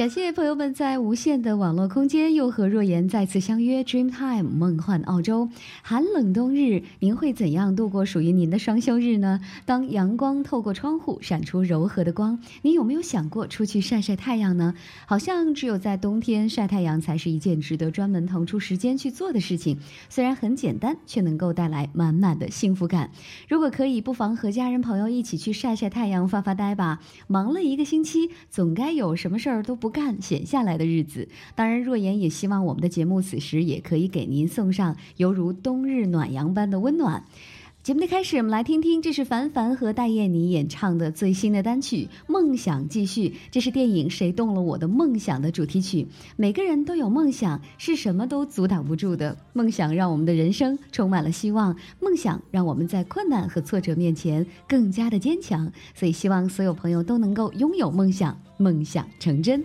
感谢朋友们在无限的网络空间又和若言再次相约 Dreamtime 梦幻澳洲。寒冷冬日，您会怎样度过属于您的双休日呢？当阳光透过窗户闪出柔和的光，你有没有想过出去晒晒太阳呢？好像只有在冬天晒太阳才是一件值得专门腾出时间去做的事情。虽然很简单，却能够带来满满的幸福感。如果可以，不妨和家人朋友一起去晒晒太阳、发发呆吧。忙了一个星期，总该有什么事儿都不。干闲下来的日子，当然，若言也希望我们的节目此时也可以给您送上犹如冬日暖阳般的温暖。节目的开始，我们来听听，这是凡凡和戴燕妮演唱的最新的单曲《梦想继续》，这是电影《谁动了我的梦想》的主题曲。每个人都有梦想，是什么都阻挡不住的。梦想让我们的人生充满了希望，梦想让我们在困难和挫折面前更加的坚强。所以，希望所有朋友都能够拥有梦想，梦想成真。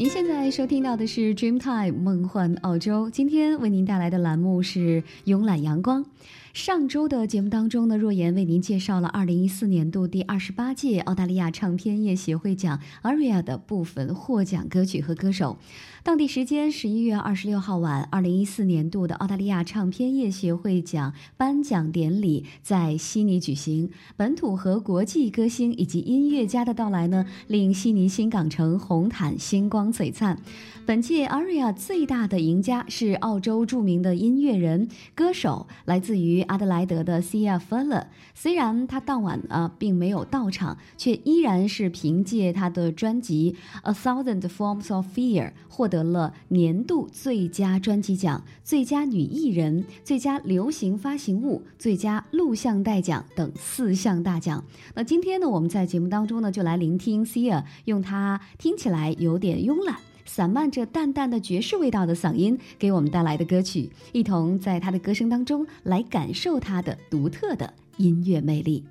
您现在收听到的是 Dreamtime 梦幻澳洲，今天为您带来的栏目是慵懒阳光。上周的节目当中呢，若言为您介绍了二零一四年度第二十八届澳大利亚唱片业协会奖 ARIA 的部分获奖歌曲和歌手。当地时间十一月二十六号晚，二零一四年度的澳大利亚唱片业协会奖颁奖典礼在悉尼举行。本土和国际歌星以及音乐家的到来呢，令悉尼新港城红毯星光璀璨。本届 ARIA 最大的赢家是澳洲著名的音乐人、歌手，来自于阿德莱德的 Sia Furler。虽然他当晚啊并没有到场，却依然是凭借他的专辑《A Thousand Forms of Fear》获得了年度最佳专辑奖、最佳女艺人、最佳流行发行物、最佳录像带奖等四项大奖。那今天呢，我们在节目当中呢，就来聆听 Sia 用他听起来有点慵懒。散漫着淡淡的爵士味道的嗓音给我们带来的歌曲，一同在他的歌声当中来感受他的独特的音乐魅力。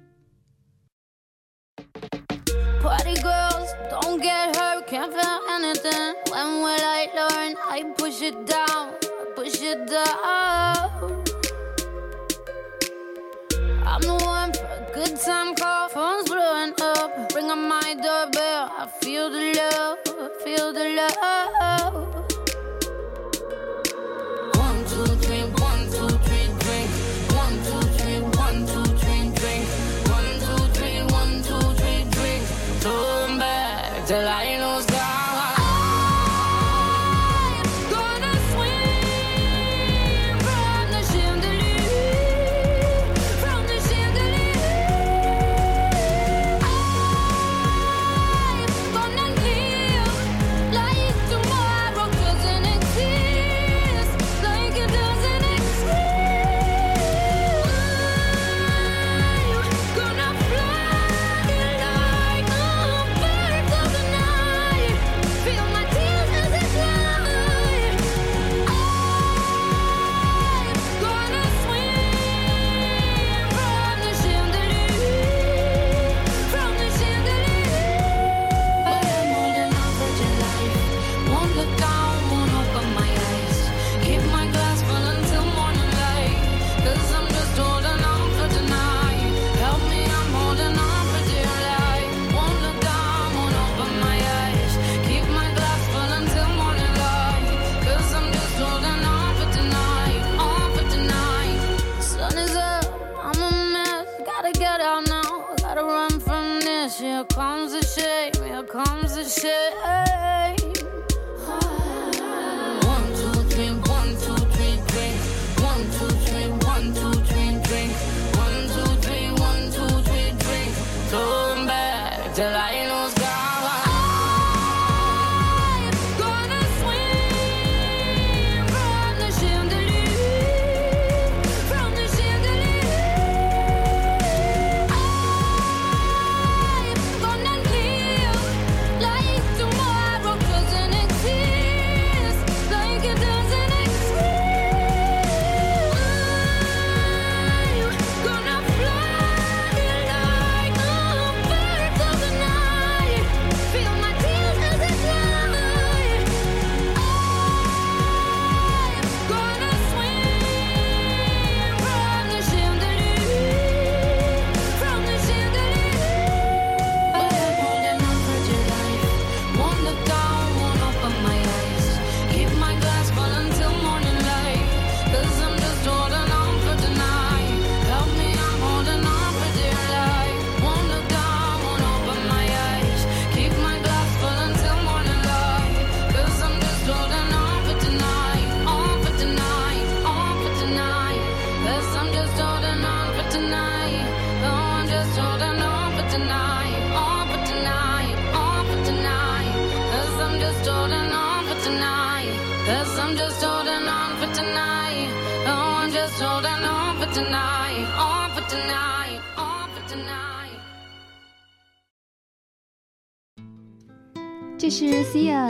Party girls, don't get hurt, can't feel anything. When will I learn? I push it down, push it down. I'm the one for a good time call, phone's blowing up. Ring on my doorbell, I feel the love, feel the love.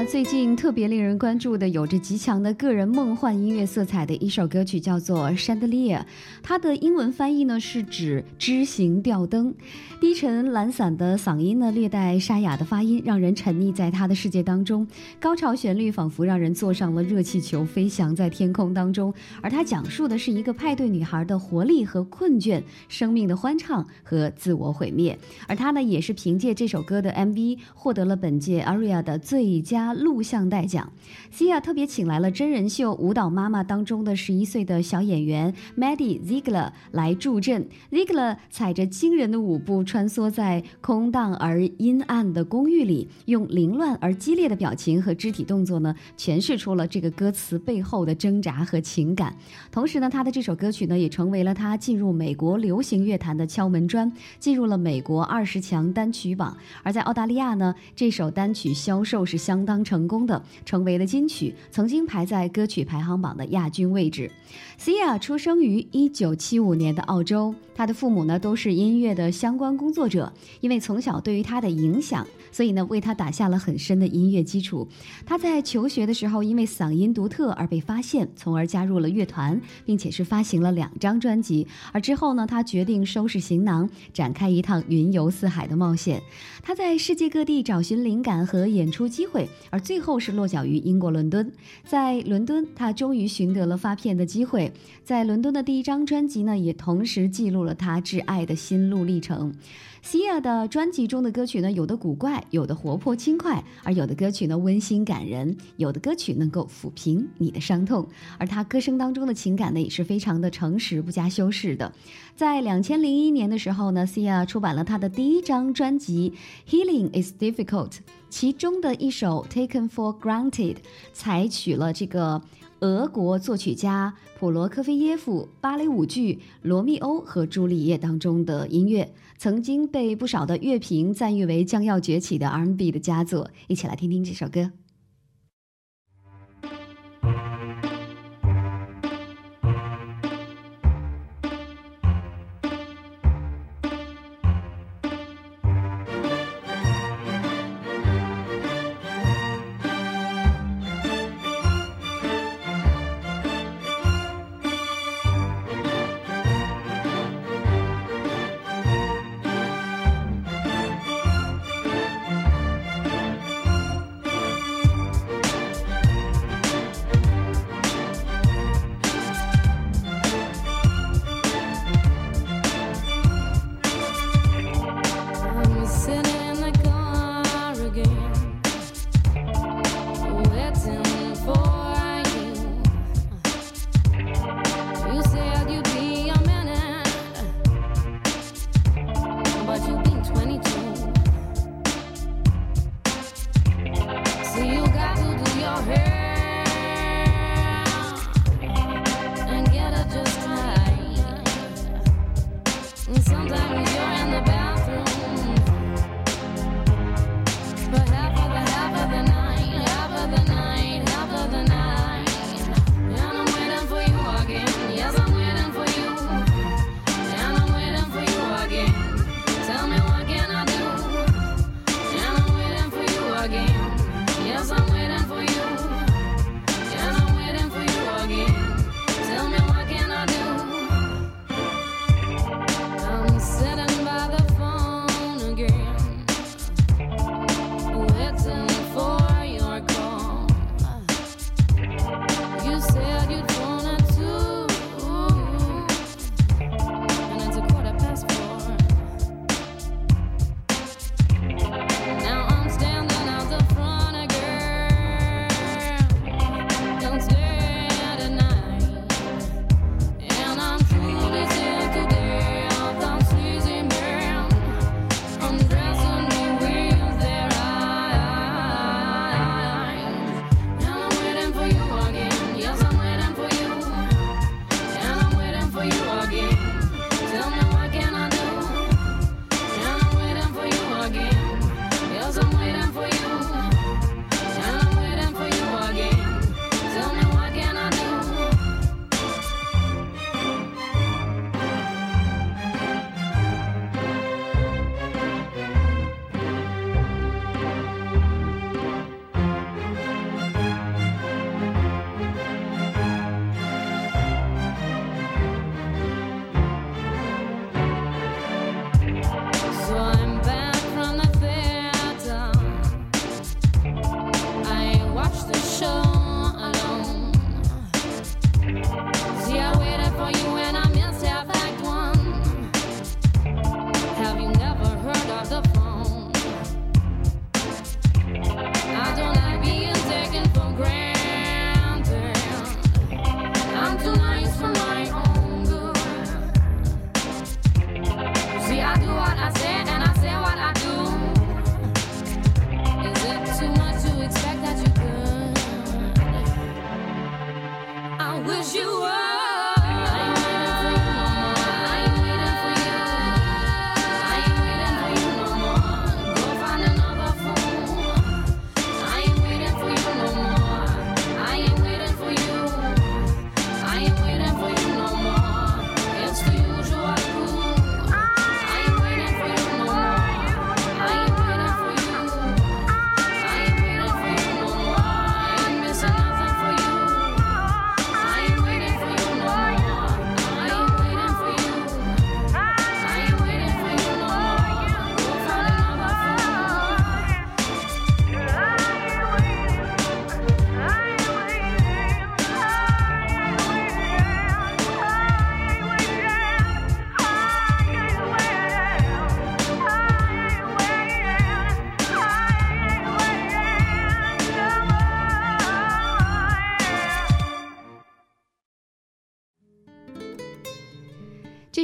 最近特别令人关注的，有着极强的个人梦幻音乐色彩的一首歌曲，叫做《Chandelier》。它的英文翻译呢是指枝形吊灯。低沉懒散的嗓音呢，略带沙哑的发音，让人沉溺在他的世界当中。高潮旋律仿佛让人坐上了热气球，飞翔在天空当中。而它讲述的是一个派对女孩的活力和困倦，生命的欢畅和自我毁灭。而他呢，也是凭借这首歌的 MV 获得了本届 ARIA 的最佳录像带奖。Sia 特别请来了真人秀《舞蹈妈妈》当中的十一岁的小演员 Maddie Ziegler 来助阵。Ziegler 踩着惊人的舞步，穿梭在空荡而阴暗的公寓里，用凌乱而激烈的表情和肢体动作呢，诠释出了这个歌词背后的挣扎和情感。同时呢，他的这首歌曲呢，也成为了他进入美国流行乐坛的敲门砖，进入了美国二十强单曲榜。而在澳大利亚呢，这首单曲销售是相当成功的，成为了金曲，曾经排在歌曲排行榜的亚军位置。Sia 出生于一九七五年的澳洲，他的父母呢都是音乐的相关工作者，因为从小对于他的影响，所以呢为他打下了很深的音乐基础。他在求学的时候，因为嗓音独特而被发现，从而加入了乐团，并且是发行了两张专辑。而之后呢，他决定收拾行囊，展开一趟云游四海的冒险。他在世界各地找寻灵感和演出机会，而最后是落脚于英国伦敦。在伦敦，他终于寻得了发片的机会。在伦敦的第一张专辑呢，也同时记录了他挚爱的心路历程。Sia 的专辑中的歌曲呢，有的古怪，有的活泼轻快，而有的歌曲呢温馨感人，有的歌曲能够抚平你的伤痛。而他歌声当中的情感呢，也是非常的诚实，不加修饰的。在两千零一年的时候呢，Sia 出版了他的第一张专辑《Healing Is Difficult》，其中的一首《Taken for Granted》采取了这个。俄国作曲家普罗科菲耶夫芭蕾舞剧《罗密欧和朱丽叶》当中的音乐，曾经被不少的乐评赞誉为将要崛起的 R&B 的佳作。一起来听听这首歌。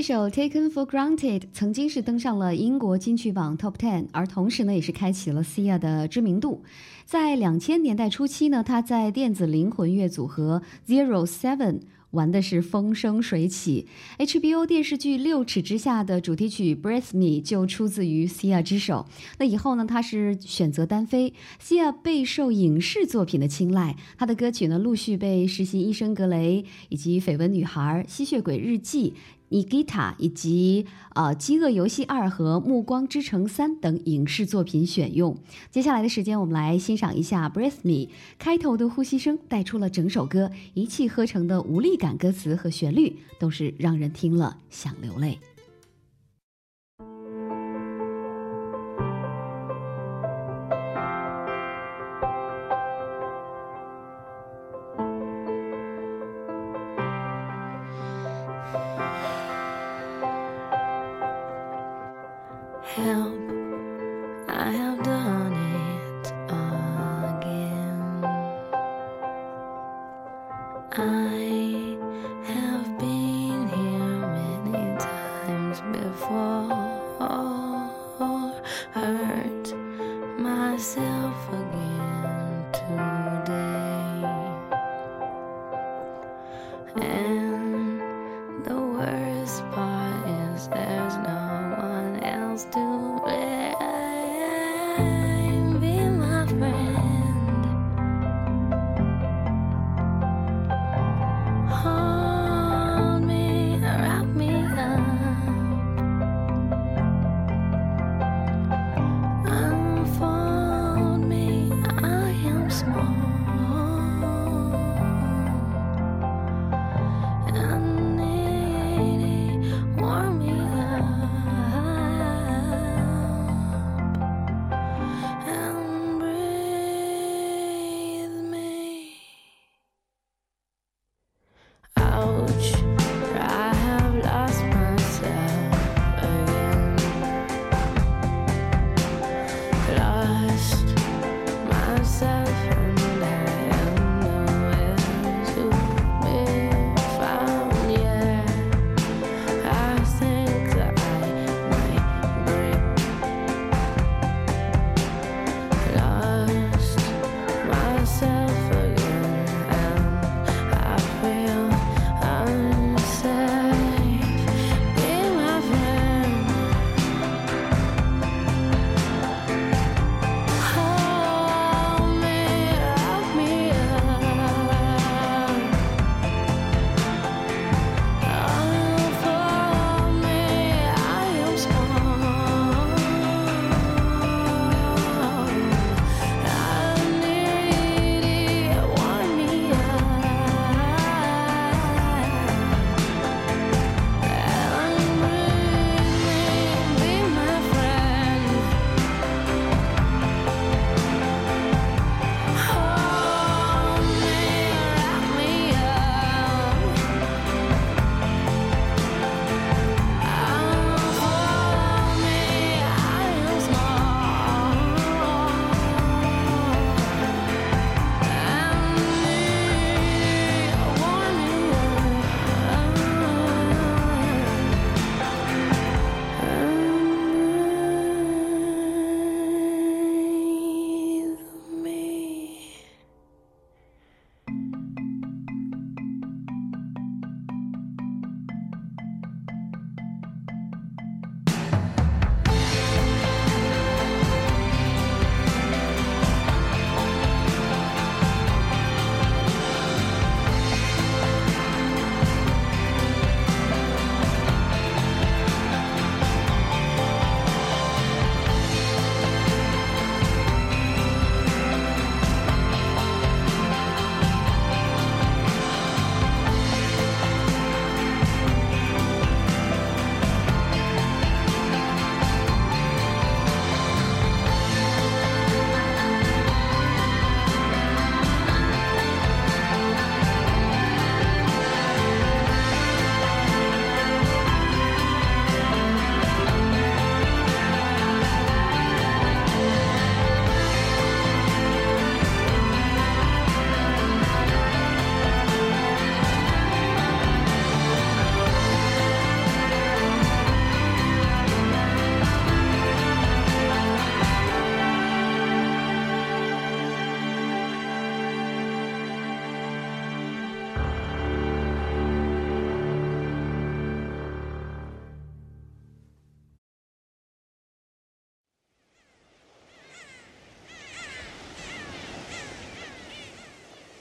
首《Taken for Granted》曾经是登上了英国金曲榜 Top Ten，而同时呢，也是开启了 Sia 的知名度。在两千年代初期呢，他在电子灵魂乐组合 Zero Seven 玩的是风生水起。HBO 电视剧《六尺之下》的主题曲《Breathe Me》就出自于 Sia 之手。那以后呢，他是选择单飞，Sia 备受影视作品的青睐，他的歌曲呢陆续被《实习医生格雷》以及《绯闻女孩》《吸血鬼日记》。尼吉塔以及呃《饥饿游戏二》和《暮光之城三》等影视作品选用。接下来的时间，我们来欣赏一下《Breath Me》开头的呼吸声，带出了整首歌一气呵成的无力感，歌词和旋律都是让人听了想流泪。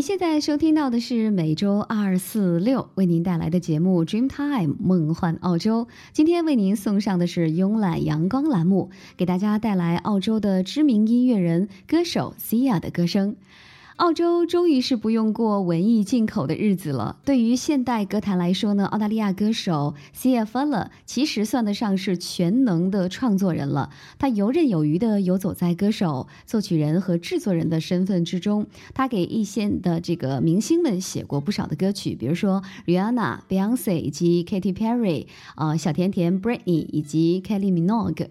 您现在收听到的是每周二、四、六为您带来的节目《Dreamtime 梦幻澳洲》。今天为您送上的是慵懒阳光栏目，给大家带来澳洲的知名音乐人、歌手 Sia 的歌声。澳洲终于是不用过文艺进口的日子了。对于现代歌坛来说呢，澳大利亚歌手 Sia Furler 其实算得上是全能的创作人了。他游刃有余地游走在歌手、作曲人和制作人的身份之中。他给一线的这个明星们写过不少的歌曲，比如说 Rihanna、Beyonce 以及 Katy Perry，呃，小甜甜 Britney 以及 Kelly Minogue。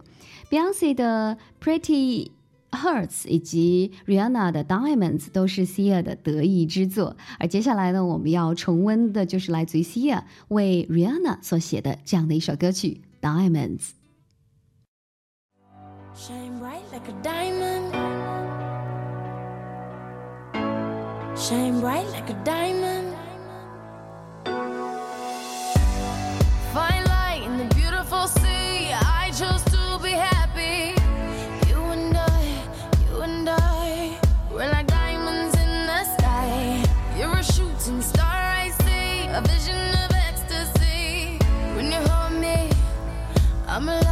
Beyonce 的 Pretty。Hurts 以及 Rihanna 的 Diamonds 都是 Sia 的得意之作，而接下来呢，我们要重温的就是来自于 Sia 为 Rihanna 所写的这样的一首歌曲 Diamonds。Shine bright like a diamond. Shine bright like a diamond. I'ma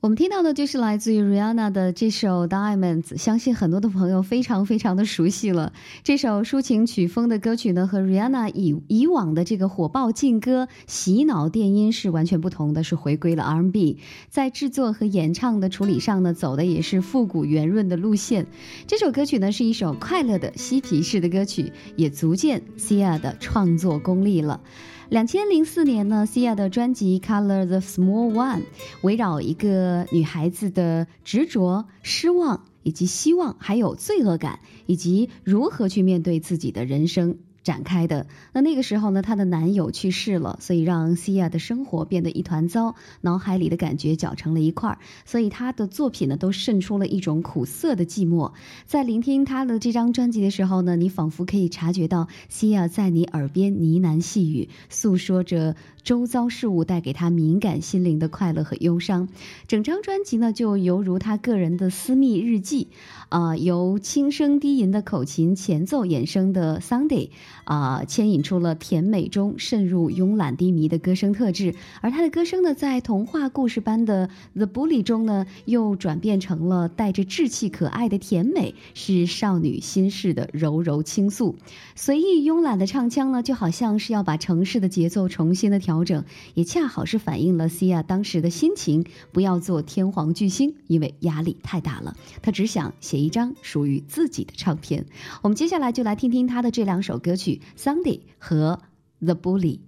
我们听到的就是来自于 Rihanna 的这首《Diamonds》，相信很多的朋友非常非常的熟悉了。这首抒情曲风的歌曲呢，和 Rihanna 以以往的这个火爆劲歌、洗脑电音是完全不同的，是回归了 R&B。在制作和演唱的处理上呢，走的也是复古圆润的路线。这首歌曲呢，是一首快乐的嬉皮士的歌曲，也足见 Sia 的创作功力了。两千零四年呢，Sia 的专辑《Color the Small One》围绕一个女孩子的执着、失望以及希望，还有罪恶感，以及如何去面对自己的人生。展开的那那个时候呢，她的男友去世了，所以让西亚的生活变得一团糟，脑海里的感觉搅成了一块儿，所以她的作品呢都渗出了一种苦涩的寂寞。在聆听她的这张专辑的时候呢，你仿佛可以察觉到西亚在你耳边呢喃细语，诉说着周遭事物带给他敏感心灵的快乐和忧伤。整张专辑呢，就犹如他个人的私密日记，啊、由轻声低吟的口琴前奏衍生的 Sunday，啊、牵引出了甜美中渗入慵懒低迷的歌声特质，而她的歌声呢，在童话故事般的 The Bully 中呢，又转变成了带着稚气可爱的甜美，是少女心事的柔柔倾诉。随意慵懒的唱腔呢，就好像是要把城市的节奏重新的调整，也恰好是反映了 Sia 当时的心情。不要做天皇巨星，因为压力太大了。她只想写一张属于自己的唱片。我们接下来就来听听她的这两首歌曲《Sunday》和《The Bully》。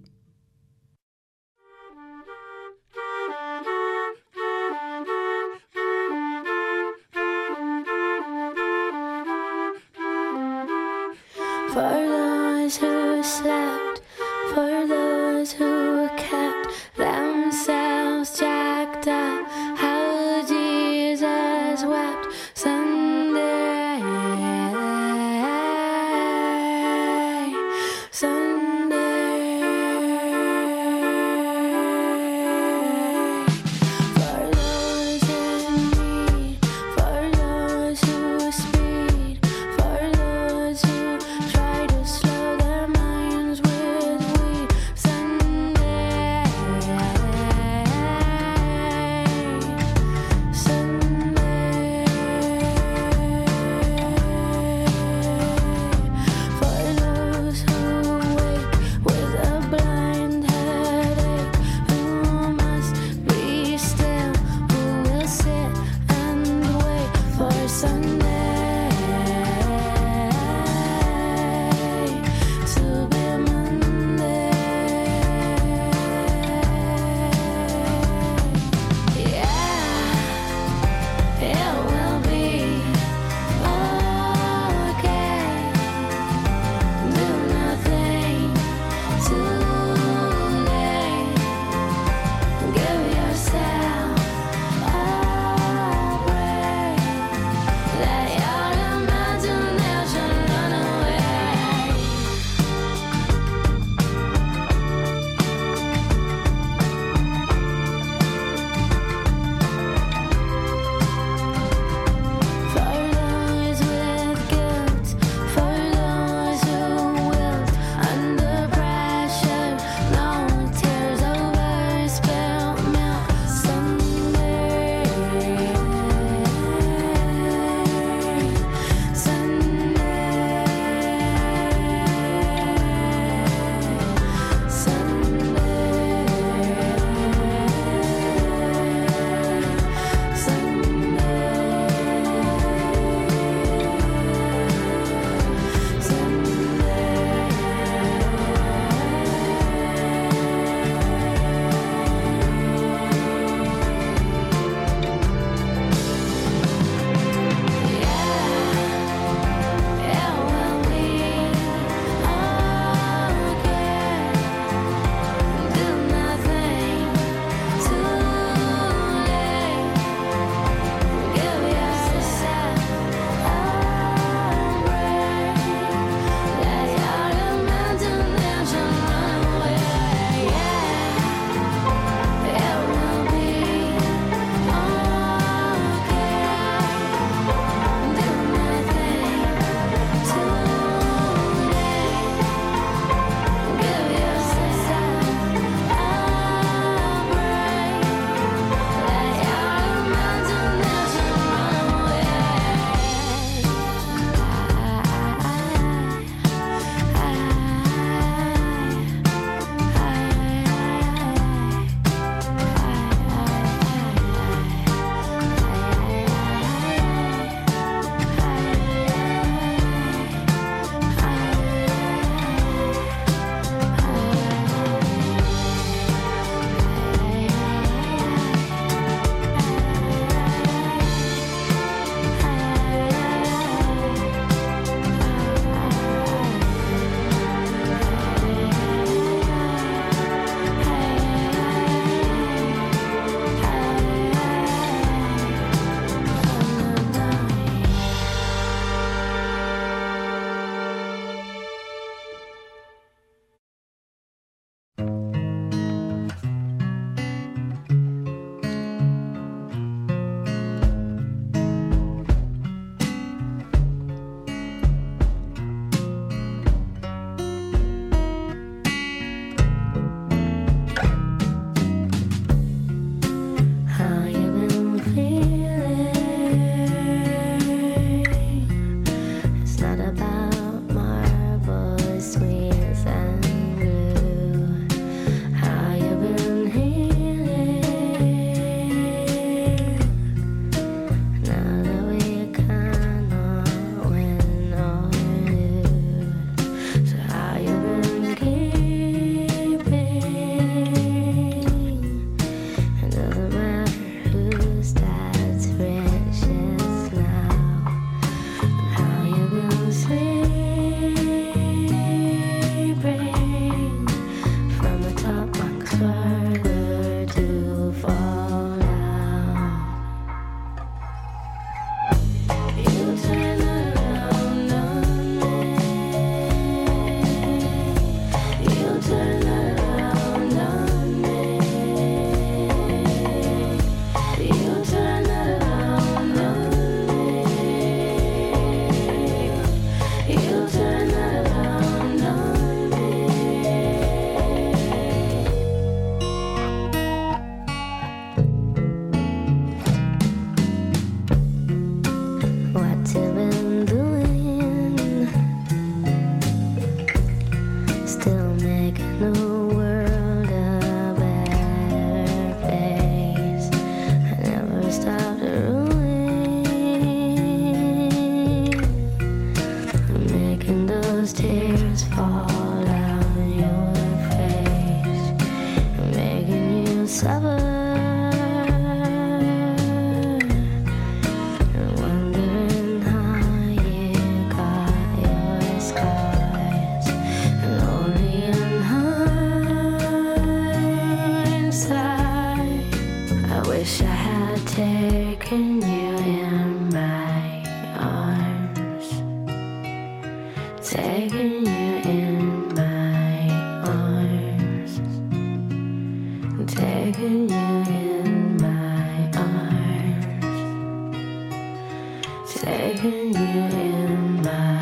You in my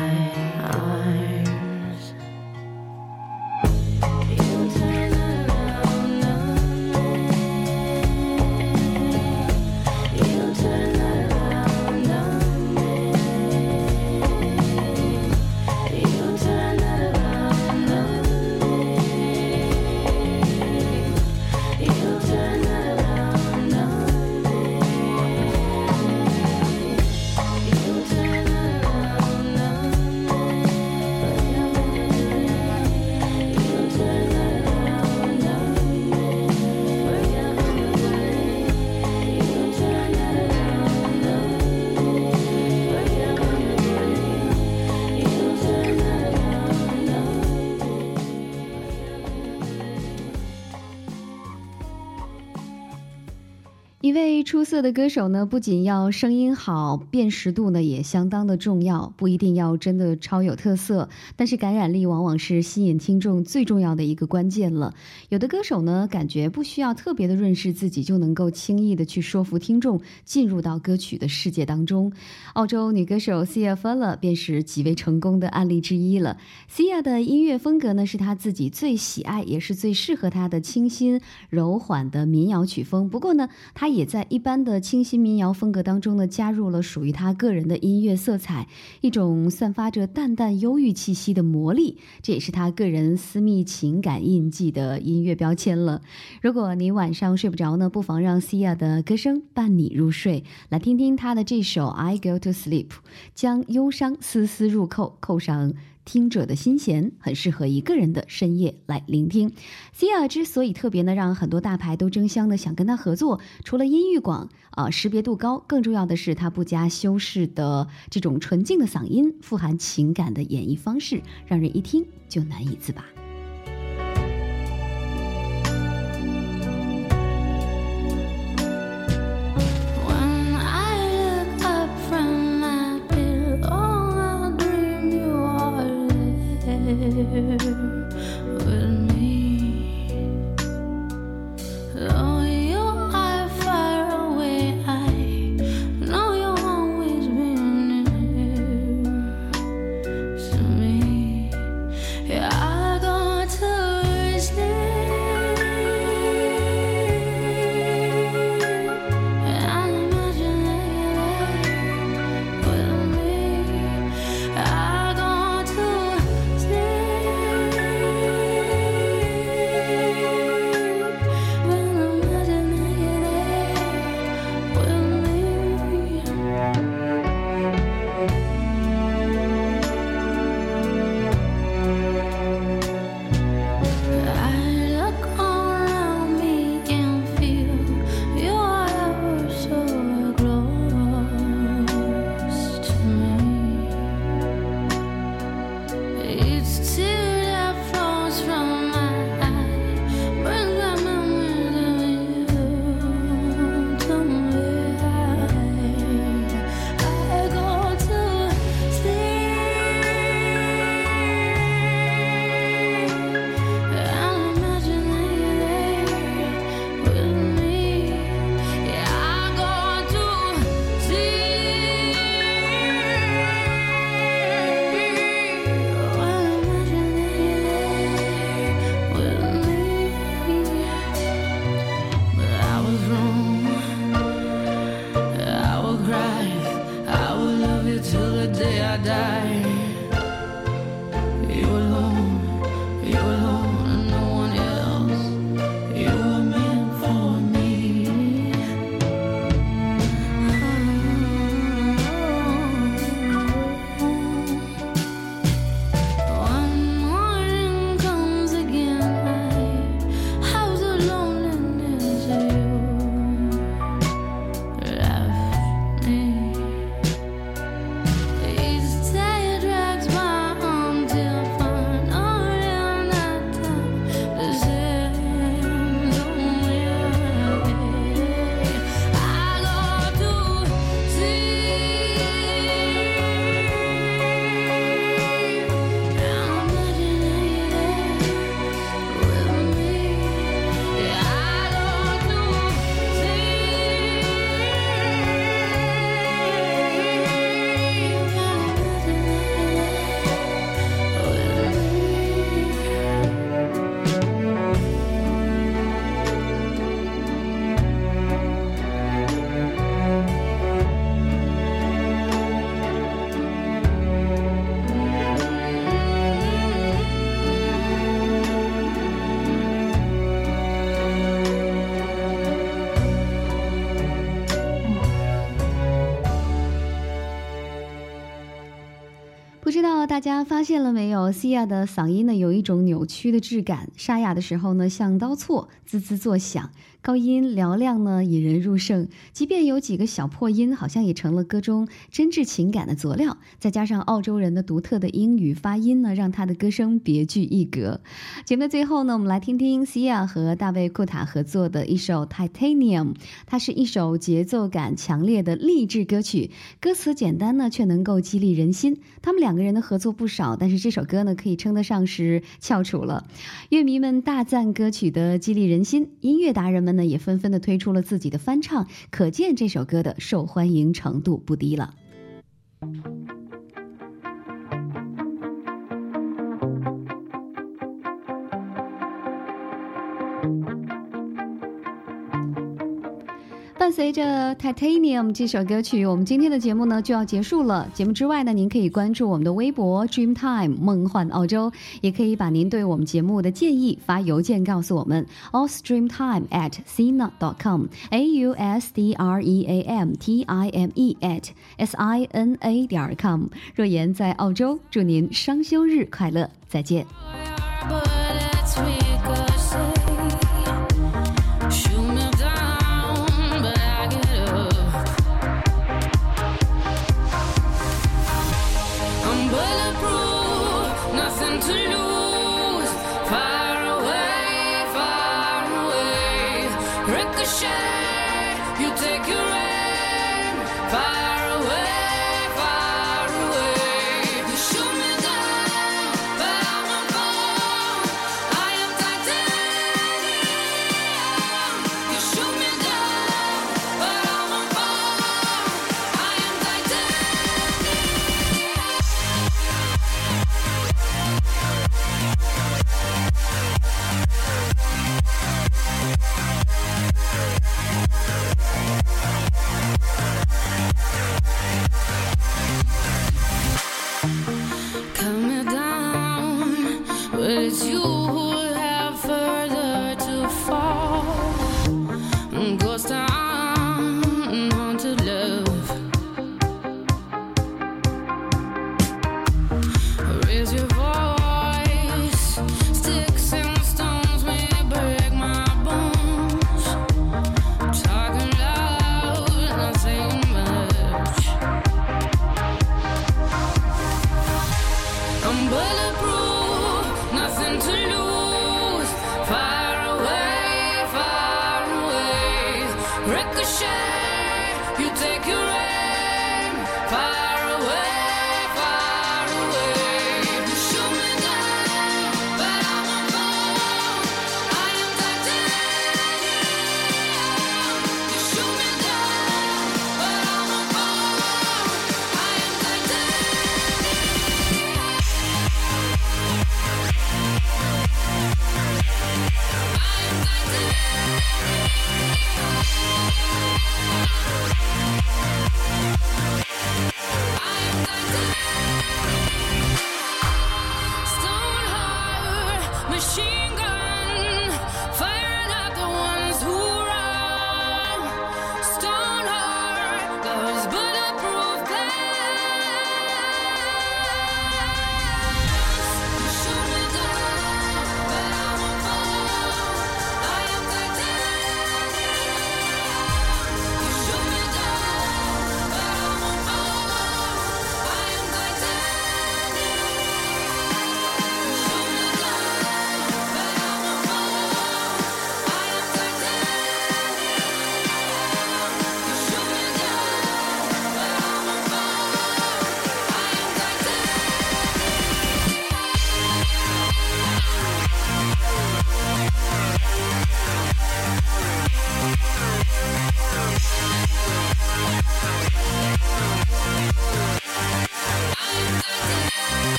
色的歌手呢，不仅要声音好，辨识度呢也相当的重要，不一定要真的超有特色，但是感染力往往是吸引听众最重要的一个关键了。有的歌手呢，感觉不需要特别的润饰自己，就能够轻易的去说服听众进入到歌曲的世界当中。澳洲女歌手 Sia Feller 便是极为成功的案例之一了。Sia 的音乐风格呢，是她自己最喜爱，也是最适合她的清新柔缓的民谣曲风。不过呢，她也在一般的清新民谣风格当中呢，加入了属于他个人的音乐色彩，一种散发着淡淡忧郁气息的魔力，这也是他个人私密情感印记的音乐标签了。如果你晚上睡不着呢，不妨让 Sia 的歌声伴你入睡，来听听他的这首《I Go to Sleep》，将忧伤丝丝入扣，扣上。听者的心弦很适合一个人的深夜来聆听。C R 之所以特别呢，让很多大牌都争相的想跟他合作，除了音域广啊、识别度高，更重要的是他不加修饰的这种纯净的嗓音，富含情感的演绎方式，让人一听就难以自拔。There 大家发现了没有？Sia 的嗓音呢有一种扭曲的质感，沙哑的时候呢像刀锉，滋滋作响；高音嘹亮呢引人入胜，即便有几个小破音，好像也成了歌中真挚情感的佐料。再加上澳洲人的独特的英语发音呢，让他的歌声别具一格。节目的最后呢，我们来听听 Sia 和大卫库塔合作的一首《Titanium》，它是一首节奏感强烈的励志歌曲，歌词简单呢却能够激励人心。他们两个人的合作不少，但是这首歌呢可以称得上是翘楚了。乐迷们大赞歌曲的激励人心，音乐达人们呢也纷纷的推出了自己的翻唱，可见这首歌的受欢迎程度不低了。伴随着《Titanium》这首歌曲，我们今天的节目呢就要结束了。节目之外呢，您可以关注我们的微博 Dreamtime 梦幻澳洲，也可以把您对我们节目的建议发邮件告诉我们 ausdreamtime at sina dot com a u s d r e a m t i m e at s i n a 点 com。若言在澳洲，祝您双休日快乐，再见。